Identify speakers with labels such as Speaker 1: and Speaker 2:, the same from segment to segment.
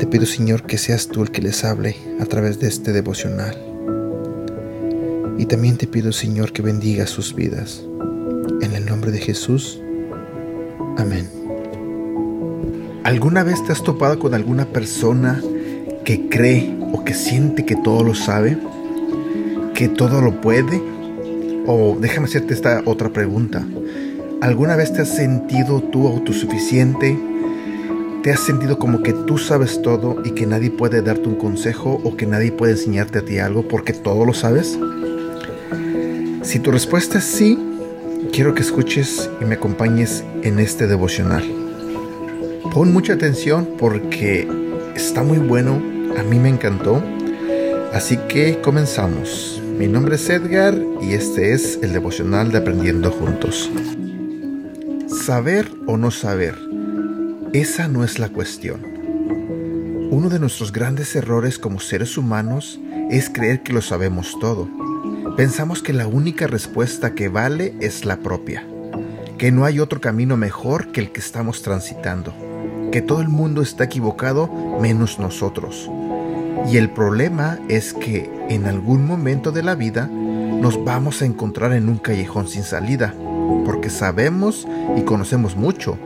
Speaker 1: Te pido, Señor, que seas tú el que les hable a través de este devocional. Y también te pido, Señor, que bendiga sus vidas. En el nombre de Jesús. Amén. ¿Alguna vez te has topado con alguna persona que cree o que siente que todo lo sabe? ¿Que todo lo puede? O déjame hacerte esta otra pregunta. ¿Alguna vez te has sentido tú autosuficiente? ¿Te has sentido como que tú sabes todo y que nadie puede darte un consejo o que nadie puede enseñarte a ti algo porque todo lo sabes? Si tu respuesta es sí, quiero que escuches y me acompañes en este devocional. Pon mucha atención porque está muy bueno, a mí me encantó. Así que comenzamos. Mi nombre es Edgar y este es el devocional de Aprendiendo Juntos. Saber o no saber, esa no es la cuestión. Uno de nuestros grandes errores como seres humanos es creer que lo sabemos todo. Pensamos que la única respuesta que vale es la propia, que no hay otro camino mejor que el que estamos transitando que todo el mundo está equivocado menos nosotros. Y el problema es que en algún momento de la vida nos vamos a encontrar en un callejón sin salida, porque sabemos y conocemos mucho,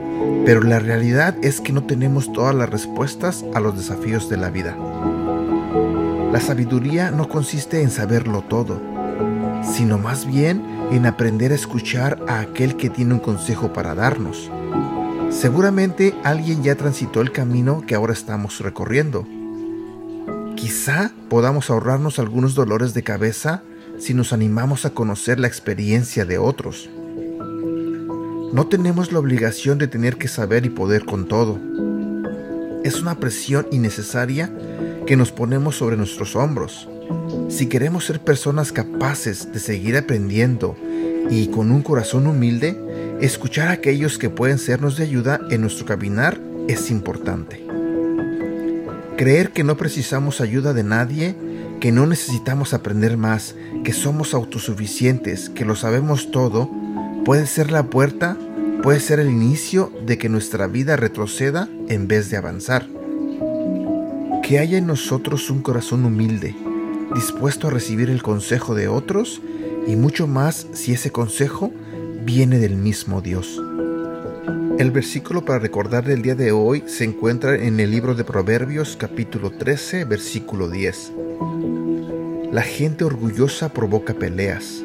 Speaker 1: pero la realidad es que no tenemos todas las respuestas a los desafíos de la vida. La sabiduría no consiste en saberlo todo, sino más bien en aprender a escuchar a aquel que tiene un consejo para darnos Seguramente alguien ya transitó el camino que ahora estamos recorriendo. Quizá podamos ahorrarnos algunos dolores de cabeza si nos animamos a conocer la experiencia de otros. No tenemos la obligación de tener que saber y poder con todo. Es una presión innecesaria que nos ponemos sobre nuestros hombros. Si queremos ser personas capaces de seguir aprendiendo y con un corazón humilde, Escuchar a aquellos que pueden sernos de ayuda en nuestro caminar es importante. Creer que no precisamos ayuda de nadie, que no necesitamos aprender más, que somos autosuficientes, que lo sabemos todo, puede ser la puerta, puede ser el inicio de que nuestra vida retroceda en vez de avanzar. Que haya en nosotros un corazón humilde, dispuesto a recibir el consejo de otros y mucho más si ese consejo viene del mismo Dios. El versículo para recordar del día de hoy se encuentra en el libro de Proverbios capítulo 13 versículo 10. La gente orgullosa provoca peleas,